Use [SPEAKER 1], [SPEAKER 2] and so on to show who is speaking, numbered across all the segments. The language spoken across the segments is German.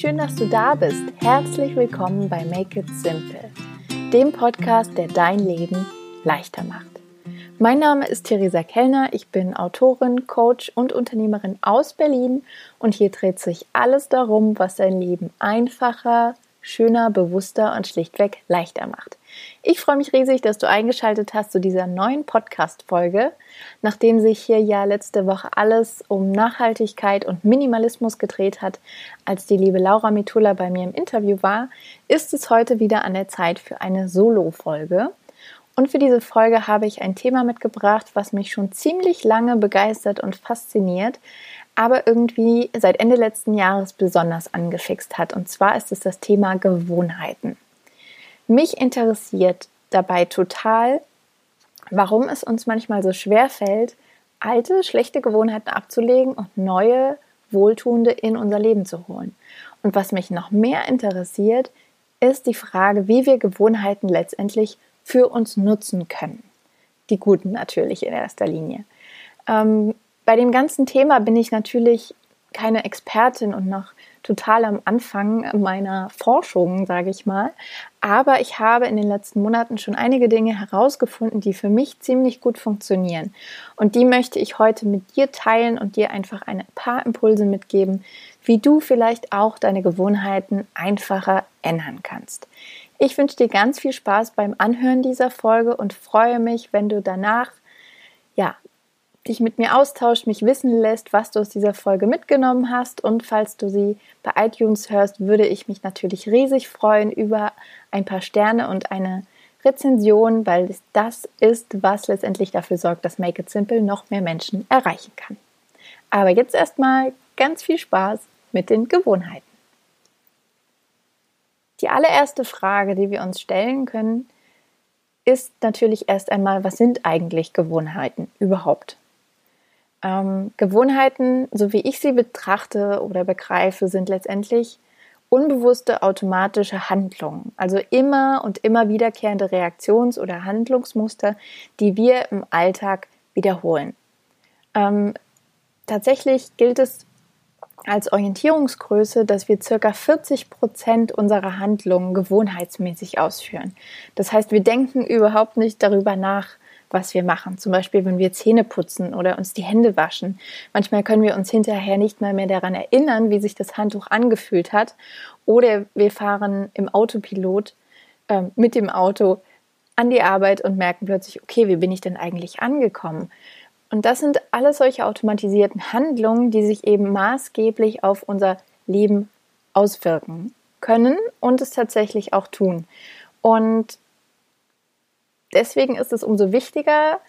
[SPEAKER 1] schön, dass du da bist. Herzlich willkommen bei Make It Simple, dem Podcast, der dein Leben leichter macht. Mein Name ist Theresa Kellner, ich bin Autorin, Coach und Unternehmerin aus Berlin und hier dreht sich alles darum, was dein Leben einfacher, schöner, bewusster und schlichtweg leichter macht. Ich freue mich riesig, dass du eingeschaltet hast zu dieser neuen Podcast-Folge. Nachdem sich hier ja letzte Woche alles um Nachhaltigkeit und Minimalismus gedreht hat, als die liebe Laura Mitula bei mir im Interview war, ist es heute wieder an der Zeit für eine Solo-Folge. Und für diese Folge habe ich ein Thema mitgebracht, was mich schon ziemlich lange begeistert und fasziniert, aber irgendwie seit Ende letzten Jahres besonders angefixt hat. Und zwar ist es das Thema Gewohnheiten. Mich interessiert dabei total, warum es uns manchmal so schwer fällt, alte, schlechte Gewohnheiten abzulegen und neue, wohltuende in unser Leben zu holen. Und was mich noch mehr interessiert, ist die Frage, wie wir Gewohnheiten letztendlich für uns nutzen können. Die guten natürlich in erster Linie. Ähm, bei dem ganzen Thema bin ich natürlich keine Expertin und noch total am Anfang meiner Forschung, sage ich mal. Aber ich habe in den letzten Monaten schon einige Dinge herausgefunden, die für mich ziemlich gut funktionieren. Und die möchte ich heute mit dir teilen und dir einfach ein paar Impulse mitgeben, wie du vielleicht auch deine Gewohnheiten einfacher ändern kannst. Ich wünsche dir ganz viel Spaß beim Anhören dieser Folge und freue mich, wenn du danach ja, dich mit mir austauscht, mich wissen lässt, was du aus dieser Folge mitgenommen hast. Und falls du sie bei iTunes hörst, würde ich mich natürlich riesig freuen über ein paar Sterne und eine Rezension, weil das ist, was letztendlich dafür sorgt, dass Make It Simple noch mehr Menschen erreichen kann. Aber jetzt erstmal ganz viel Spaß mit den Gewohnheiten. Die allererste Frage, die wir uns stellen können, ist natürlich erst einmal, was sind eigentlich Gewohnheiten überhaupt? Ähm, Gewohnheiten, so wie ich sie betrachte oder begreife, sind letztendlich unbewusste automatische Handlungen, also immer und immer wiederkehrende Reaktions- oder Handlungsmuster, die wir im Alltag wiederholen. Ähm, tatsächlich gilt es als Orientierungsgröße, dass wir circa 40 Prozent unserer Handlungen gewohnheitsmäßig ausführen. Das heißt, wir denken überhaupt nicht darüber nach, was wir machen. Zum Beispiel, wenn wir Zähne putzen oder uns die Hände waschen. Manchmal können wir uns hinterher nicht mal mehr daran erinnern, wie sich das Handtuch angefühlt hat. Oder wir fahren im Autopilot äh, mit dem Auto an die Arbeit und merken plötzlich, okay, wie bin ich denn eigentlich angekommen? Und das sind alles solche automatisierten Handlungen, die sich eben maßgeblich auf unser Leben auswirken können und es tatsächlich auch tun. Und deswegen ist es umso wichtiger,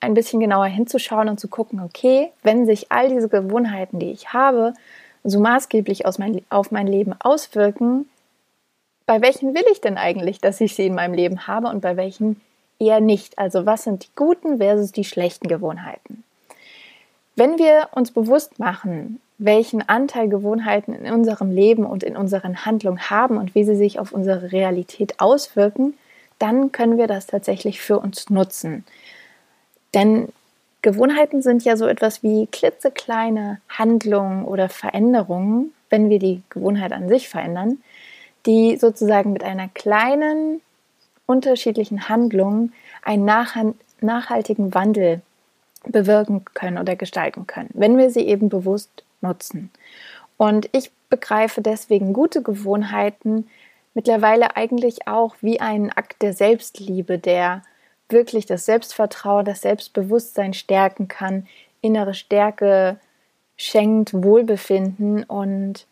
[SPEAKER 1] ein bisschen genauer hinzuschauen und zu gucken, okay, wenn sich all diese Gewohnheiten, die ich habe, so maßgeblich mein, auf mein Leben auswirken, bei welchen will ich denn eigentlich, dass ich sie in meinem Leben habe und bei welchen eher nicht? Also was sind die guten versus die schlechten Gewohnheiten? Wenn wir uns bewusst machen, welchen Anteil Gewohnheiten in unserem Leben und in unseren Handlungen haben und wie sie sich auf unsere Realität auswirken, dann können wir das tatsächlich für uns nutzen. Denn Gewohnheiten sind ja so etwas wie klitzekleine Handlungen oder Veränderungen, wenn wir die Gewohnheit an sich verändern, die sozusagen mit einer kleinen unterschiedlichen Handlung einen nachhaltigen Wandel bewirken können oder gestalten können, wenn wir sie eben bewusst nutzen. Und ich begreife deswegen gute Gewohnheiten mittlerweile eigentlich auch wie ein Akt der Selbstliebe, der wirklich das Selbstvertrauen, das Selbstbewusstsein stärken kann, innere Stärke schenkt, Wohlbefinden und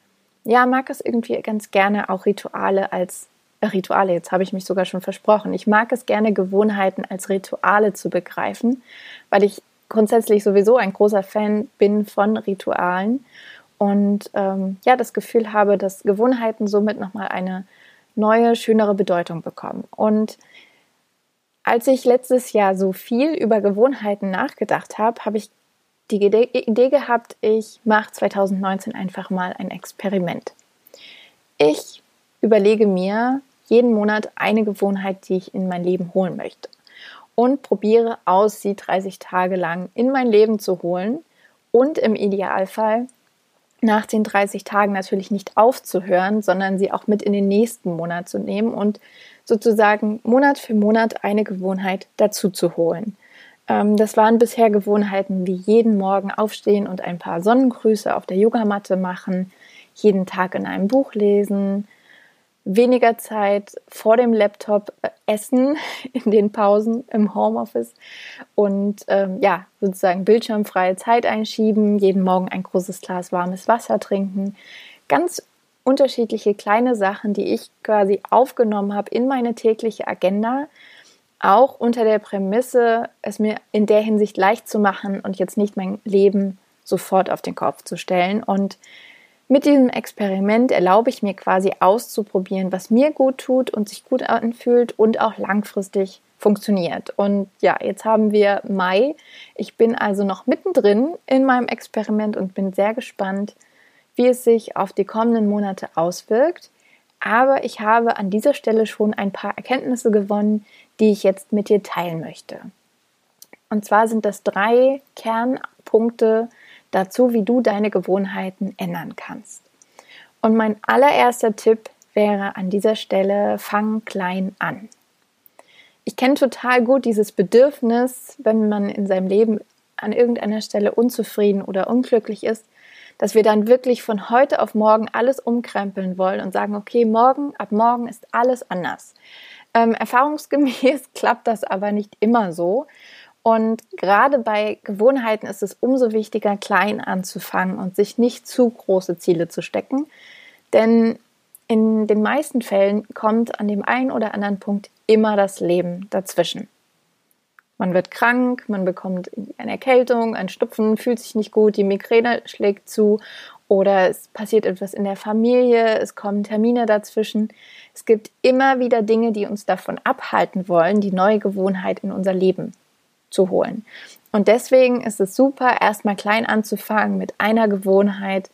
[SPEAKER 1] ja, mag es irgendwie ganz gerne auch Rituale als äh, Rituale, jetzt habe ich mich sogar schon versprochen. Ich mag es gerne, Gewohnheiten als Rituale zu begreifen, weil ich grundsätzlich sowieso ein großer Fan bin von Ritualen und ähm, ja, das Gefühl habe, dass Gewohnheiten somit nochmal eine neue, schönere Bedeutung bekommen. Und als ich letztes Jahr so viel über Gewohnheiten nachgedacht habe, habe ich die Idee gehabt, ich mache 2019 einfach mal ein Experiment. Ich überlege mir jeden Monat eine Gewohnheit, die ich in mein Leben holen möchte und probiere aus, sie 30 Tage lang in mein Leben zu holen und im Idealfall nach den 30 Tagen natürlich nicht aufzuhören, sondern sie auch mit in den nächsten Monat zu nehmen und sozusagen Monat für Monat eine Gewohnheit dazu zu holen. Ähm, das waren bisher Gewohnheiten wie jeden Morgen aufstehen und ein paar Sonnengrüße auf der Yogamatte machen, jeden Tag in einem Buch lesen, weniger Zeit vor dem Laptop äh, essen in den Pausen im Homeoffice und ähm, ja, sozusagen bildschirmfreie Zeit einschieben, jeden Morgen ein großes Glas warmes Wasser trinken. Ganz unterschiedliche kleine Sachen, die ich quasi aufgenommen habe in meine tägliche Agenda, auch unter der Prämisse, es mir in der Hinsicht leicht zu machen und jetzt nicht mein Leben sofort auf den Kopf zu stellen und mit diesem Experiment erlaube ich mir quasi auszuprobieren, was mir gut tut und sich gut anfühlt und auch langfristig funktioniert. Und ja, jetzt haben wir Mai. Ich bin also noch mittendrin in meinem Experiment und bin sehr gespannt, wie es sich auf die kommenden Monate auswirkt. Aber ich habe an dieser Stelle schon ein paar Erkenntnisse gewonnen, die ich jetzt mit dir teilen möchte. Und zwar sind das drei Kernpunkte, dazu, wie du deine Gewohnheiten ändern kannst. Und mein allererster Tipp wäre an dieser Stelle, fang klein an. Ich kenne total gut dieses Bedürfnis, wenn man in seinem Leben an irgendeiner Stelle unzufrieden oder unglücklich ist, dass wir dann wirklich von heute auf morgen alles umkrempeln wollen und sagen, okay, morgen, ab morgen ist alles anders. Ähm, erfahrungsgemäß klappt das aber nicht immer so. Und gerade bei Gewohnheiten ist es umso wichtiger, klein anzufangen und sich nicht zu große Ziele zu stecken. Denn in den meisten Fällen kommt an dem einen oder anderen Punkt immer das Leben dazwischen. Man wird krank, man bekommt eine Erkältung, ein Stupfen, fühlt sich nicht gut, die Migräne schlägt zu oder es passiert etwas in der Familie, es kommen Termine dazwischen. Es gibt immer wieder Dinge, die uns davon abhalten wollen, die neue Gewohnheit in unser Leben zu holen. Und deswegen ist es super, erstmal klein anzufangen mit einer Gewohnheit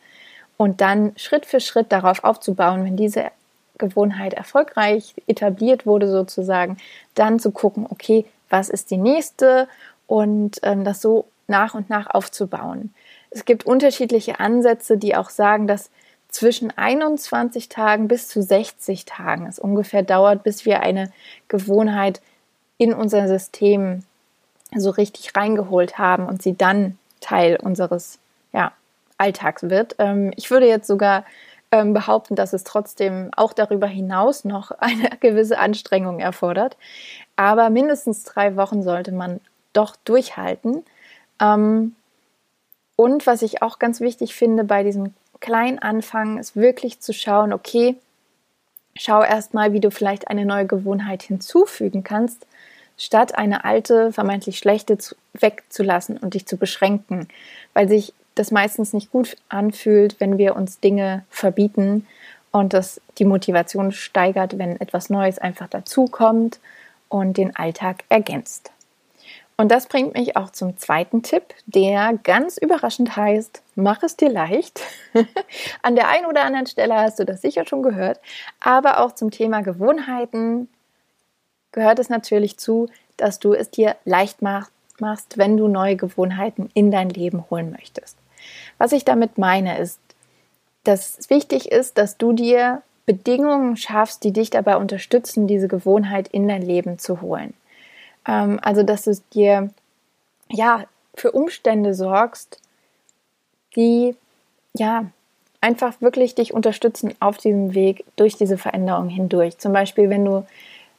[SPEAKER 1] und dann Schritt für Schritt darauf aufzubauen, wenn diese Gewohnheit erfolgreich etabliert wurde sozusagen, dann zu gucken, okay, was ist die nächste und ähm, das so nach und nach aufzubauen. Es gibt unterschiedliche Ansätze, die auch sagen, dass zwischen 21 Tagen bis zu 60 Tagen es ungefähr dauert, bis wir eine Gewohnheit in unser System so richtig reingeholt haben und sie dann Teil unseres ja, Alltags wird. Ähm, ich würde jetzt sogar ähm, behaupten, dass es trotzdem auch darüber hinaus noch eine gewisse Anstrengung erfordert. Aber mindestens drei Wochen sollte man doch durchhalten. Ähm, und was ich auch ganz wichtig finde bei diesem kleinen Anfang, ist wirklich zu schauen, okay, schau erstmal, wie du vielleicht eine neue Gewohnheit hinzufügen kannst, statt eine alte, vermeintlich schlechte wegzulassen und dich zu beschränken, weil sich das meistens nicht gut anfühlt, wenn wir uns Dinge verbieten und das die Motivation steigert, wenn etwas Neues einfach dazukommt und den Alltag ergänzt. Und das bringt mich auch zum zweiten Tipp, der ganz überraschend heißt, mach es dir leicht. An der einen oder anderen Stelle hast du das sicher schon gehört, aber auch zum Thema Gewohnheiten gehört es natürlich zu, dass du es dir leicht machst, wenn du neue Gewohnheiten in dein Leben holen möchtest. Was ich damit meine, ist, dass es wichtig ist, dass du dir Bedingungen schaffst, die dich dabei unterstützen, diese Gewohnheit in dein Leben zu holen. Ähm, also, dass du dir ja für Umstände sorgst, die ja einfach wirklich dich unterstützen auf diesem Weg durch diese Veränderung hindurch. Zum Beispiel, wenn du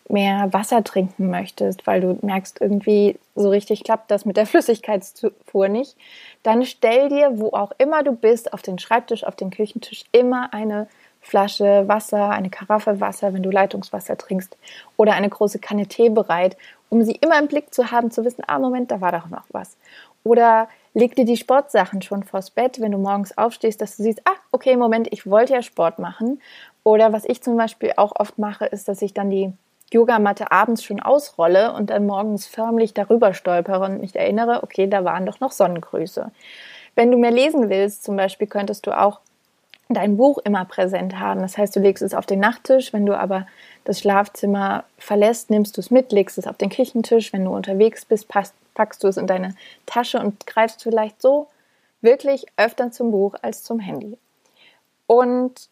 [SPEAKER 1] mehr Wasser trinken möchtest, weil du merkst, irgendwie so richtig klappt das mit der Flüssigkeitszufuhr nicht, dann stell dir, wo auch immer du bist, auf den Schreibtisch, auf den Küchentisch immer eine Flasche Wasser, eine Karaffe Wasser, wenn du Leitungswasser trinkst, oder eine große Kanne Tee bereit, um sie immer im Blick zu haben, zu wissen, ah, Moment, da war doch noch was. Oder leg dir die Sportsachen schon vors Bett, wenn du morgens aufstehst, dass du siehst, ah, okay, Moment, ich wollte ja Sport machen. Oder was ich zum Beispiel auch oft mache, ist, dass ich dann die Yogamatte abends schon ausrolle und dann morgens förmlich darüber stolpere und mich erinnere, okay, da waren doch noch Sonnengrüße. Wenn du mehr lesen willst, zum Beispiel, könntest du auch dein Buch immer präsent haben. Das heißt, du legst es auf den Nachttisch, wenn du aber das Schlafzimmer verlässt, nimmst du es mit, legst es auf den Küchentisch. Wenn du unterwegs bist, packst du es in deine Tasche und greifst vielleicht so wirklich öfter zum Buch als zum Handy. Und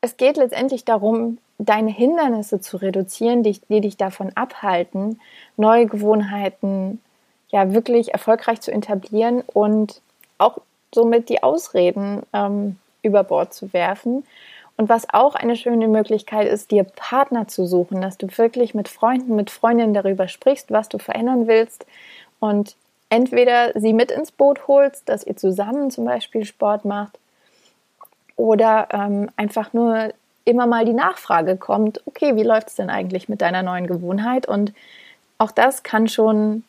[SPEAKER 1] es geht letztendlich darum, deine Hindernisse zu reduzieren, die, die dich davon abhalten, neue Gewohnheiten ja wirklich erfolgreich zu etablieren und auch somit die Ausreden ähm, über Bord zu werfen. Und was auch eine schöne Möglichkeit ist, dir Partner zu suchen, dass du wirklich mit Freunden, mit Freundinnen darüber sprichst, was du verändern willst und entweder sie mit ins Boot holst, dass ihr zusammen zum Beispiel Sport macht oder ähm, einfach nur immer mal die Nachfrage kommt, okay, wie läuft es denn eigentlich mit deiner neuen Gewohnheit? Und auch das kann schon,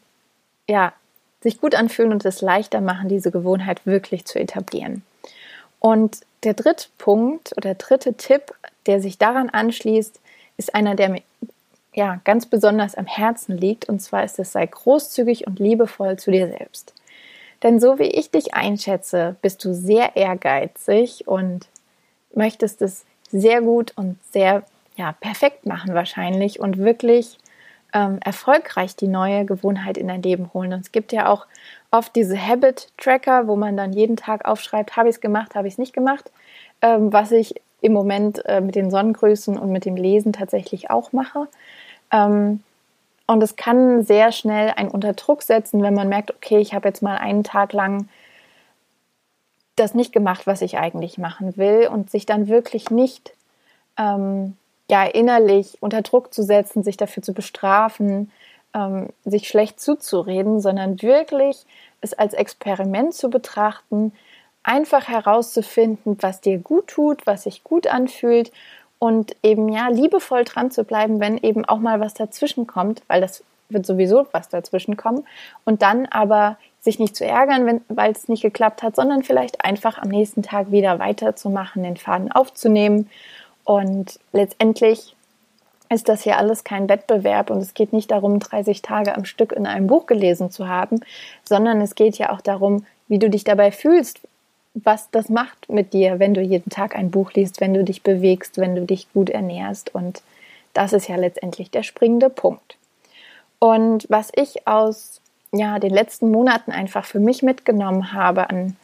[SPEAKER 1] ja, sich gut anfühlen und es leichter machen, diese Gewohnheit wirklich zu etablieren. Und der dritte Punkt oder dritte Tipp, der sich daran anschließt, ist einer, der mir ja, ganz besonders am Herzen liegt. Und zwar ist es, sei großzügig und liebevoll zu dir selbst. Denn so wie ich dich einschätze, bist du sehr ehrgeizig und möchtest es sehr gut und sehr ja, perfekt machen wahrscheinlich und wirklich ähm, erfolgreich die neue Gewohnheit in dein Leben holen. Und es gibt ja auch oft diese Habit-Tracker, wo man dann jeden Tag aufschreibt, habe ich es gemacht, habe ich es nicht gemacht, ähm, was ich im Moment äh, mit den Sonnengrüßen und mit dem Lesen tatsächlich auch mache. Ähm, und es kann sehr schnell einen unter Druck setzen, wenn man merkt, okay, ich habe jetzt mal einen Tag lang das nicht gemacht, was ich eigentlich machen will. Und sich dann wirklich nicht ähm, ja innerlich unter Druck zu setzen, sich dafür zu bestrafen, ähm, sich schlecht zuzureden, sondern wirklich es als Experiment zu betrachten, einfach herauszufinden, was dir gut tut, was sich gut anfühlt und eben ja liebevoll dran zu bleiben, wenn eben auch mal was dazwischen kommt, weil das wird sowieso was dazwischen kommen. Und dann aber sich nicht zu ärgern, weil es nicht geklappt hat, sondern vielleicht einfach am nächsten Tag wieder weiterzumachen, den Faden aufzunehmen und letztendlich ist das hier alles kein Wettbewerb und es geht nicht darum, 30 Tage am Stück in einem Buch gelesen zu haben, sondern es geht ja auch darum, wie du dich dabei fühlst, was das macht mit dir, wenn du jeden Tag ein Buch liest, wenn du dich bewegst, wenn du dich gut ernährst. Und das ist ja letztendlich der springende Punkt. Und was ich aus ja, den letzten Monaten einfach für mich mitgenommen habe an,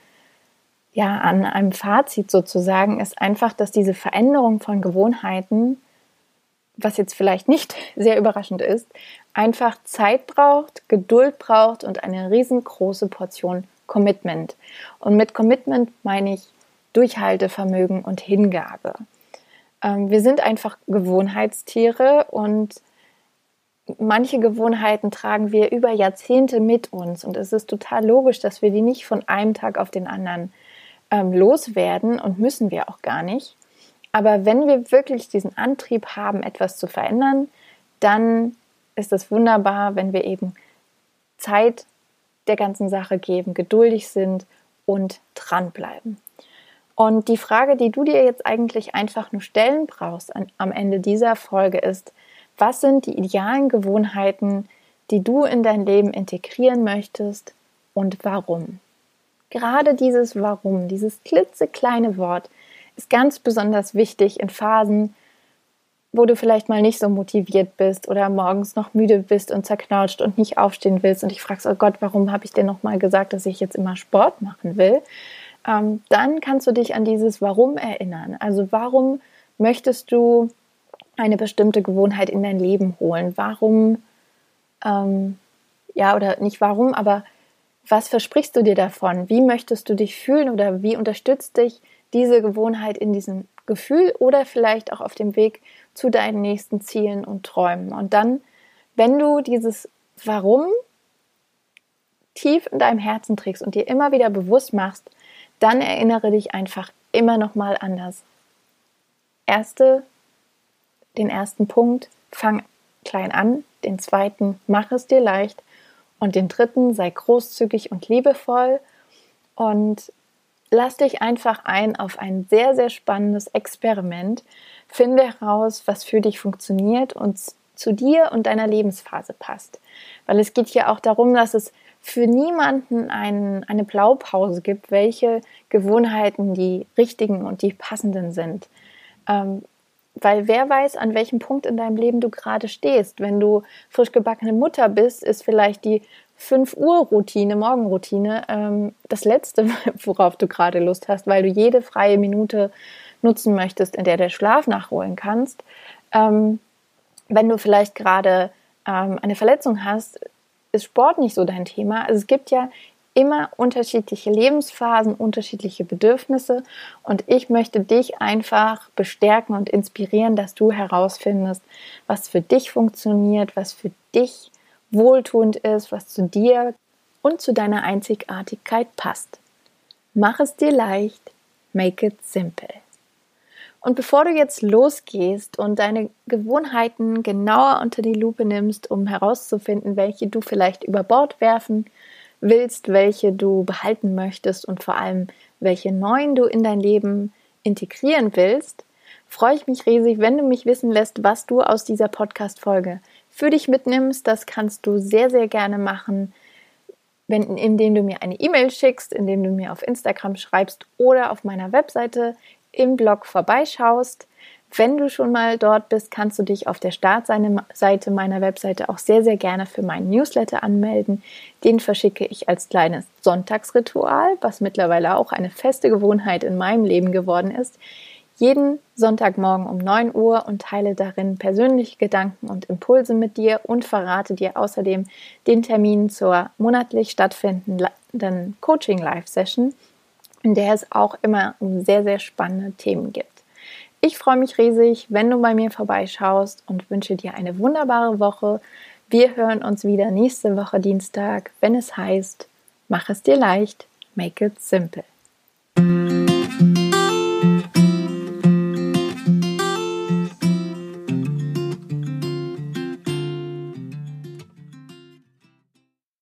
[SPEAKER 1] ja, an einem Fazit sozusagen, ist einfach, dass diese Veränderung von Gewohnheiten was jetzt vielleicht nicht sehr überraschend ist, einfach Zeit braucht, Geduld braucht und eine riesengroße Portion Commitment. Und mit Commitment meine ich Durchhaltevermögen und Hingabe. Ähm, wir sind einfach Gewohnheitstiere und manche Gewohnheiten tragen wir über Jahrzehnte mit uns. Und es ist total logisch, dass wir die nicht von einem Tag auf den anderen ähm, loswerden und müssen wir auch gar nicht. Aber wenn wir wirklich diesen Antrieb haben, etwas zu verändern, dann ist es wunderbar, wenn wir eben Zeit der ganzen Sache geben, geduldig sind und dranbleiben. Und die Frage, die du dir jetzt eigentlich einfach nur stellen brauchst an, am Ende dieser Folge ist, was sind die idealen Gewohnheiten, die du in dein Leben integrieren möchtest und warum? Gerade dieses Warum, dieses klitzekleine Wort, ist ganz besonders wichtig in Phasen, wo du vielleicht mal nicht so motiviert bist oder morgens noch müde bist und zerknautscht und nicht aufstehen willst und dich fragst, oh Gott, warum habe ich dir noch mal gesagt, dass ich jetzt immer Sport machen will? Ähm, dann kannst du dich an dieses Warum erinnern. Also warum möchtest du eine bestimmte Gewohnheit in dein Leben holen? Warum, ähm, ja, oder nicht warum, aber was versprichst du dir davon? Wie möchtest du dich fühlen oder wie unterstützt dich diese Gewohnheit in diesem Gefühl oder vielleicht auch auf dem Weg zu deinen nächsten Zielen und Träumen. Und dann, wenn du dieses Warum tief in deinem Herzen trägst und dir immer wieder bewusst machst, dann erinnere dich einfach immer noch mal an erste, den ersten Punkt, fang klein an, den zweiten, mach es dir leicht und den dritten, sei großzügig und liebevoll und lass dich einfach ein auf ein sehr, sehr spannendes Experiment. Finde heraus, was für dich funktioniert und zu dir und deiner Lebensphase passt. Weil es geht hier auch darum, dass es für niemanden ein, eine Blaupause gibt, welche Gewohnheiten die richtigen und die passenden sind. Ähm, weil wer weiß, an welchem Punkt in deinem Leben du gerade stehst. Wenn du frisch gebackene Mutter bist, ist vielleicht die 5 Uhr Routine, Morgenroutine, ähm, das Letzte, worauf du gerade Lust hast, weil du jede freie Minute nutzen möchtest, in der du Schlaf nachholen kannst. Ähm, wenn du vielleicht gerade ähm, eine Verletzung hast, ist Sport nicht so dein Thema. Also es gibt ja immer unterschiedliche Lebensphasen, unterschiedliche Bedürfnisse und ich möchte dich einfach bestärken und inspirieren, dass du herausfindest, was für dich funktioniert, was für dich wohltuend ist, was zu dir und zu deiner Einzigartigkeit passt. Mach es dir leicht, make it simple. Und bevor du jetzt losgehst und deine Gewohnheiten genauer unter die Lupe nimmst, um herauszufinden, welche du vielleicht über Bord werfen willst, welche du behalten möchtest und vor allem welche neuen du in dein Leben integrieren willst, freue ich mich riesig, wenn du mich wissen lässt, was du aus dieser Podcast-Folge für dich mitnimmst. Das kannst du sehr, sehr gerne machen, wenn, indem du mir eine E-Mail schickst, indem du mir auf Instagram schreibst oder auf meiner Webseite im Blog vorbeischaust. Wenn du schon mal dort bist, kannst du dich auf der Startseite meiner Webseite auch sehr, sehr gerne für meinen Newsletter anmelden. Den verschicke ich als kleines Sonntagsritual, was mittlerweile auch eine feste Gewohnheit in meinem Leben geworden ist. Jeden Sonntagmorgen um 9 Uhr und teile darin persönliche Gedanken und Impulse mit dir und verrate dir außerdem den Termin zur monatlich stattfindenden Coaching Live Session, in der es auch immer sehr, sehr spannende Themen gibt. Ich freue mich riesig, wenn du bei mir vorbeischaust und wünsche dir eine wunderbare Woche. Wir hören uns wieder nächste Woche Dienstag, wenn es heißt, mach es dir leicht, make it simple.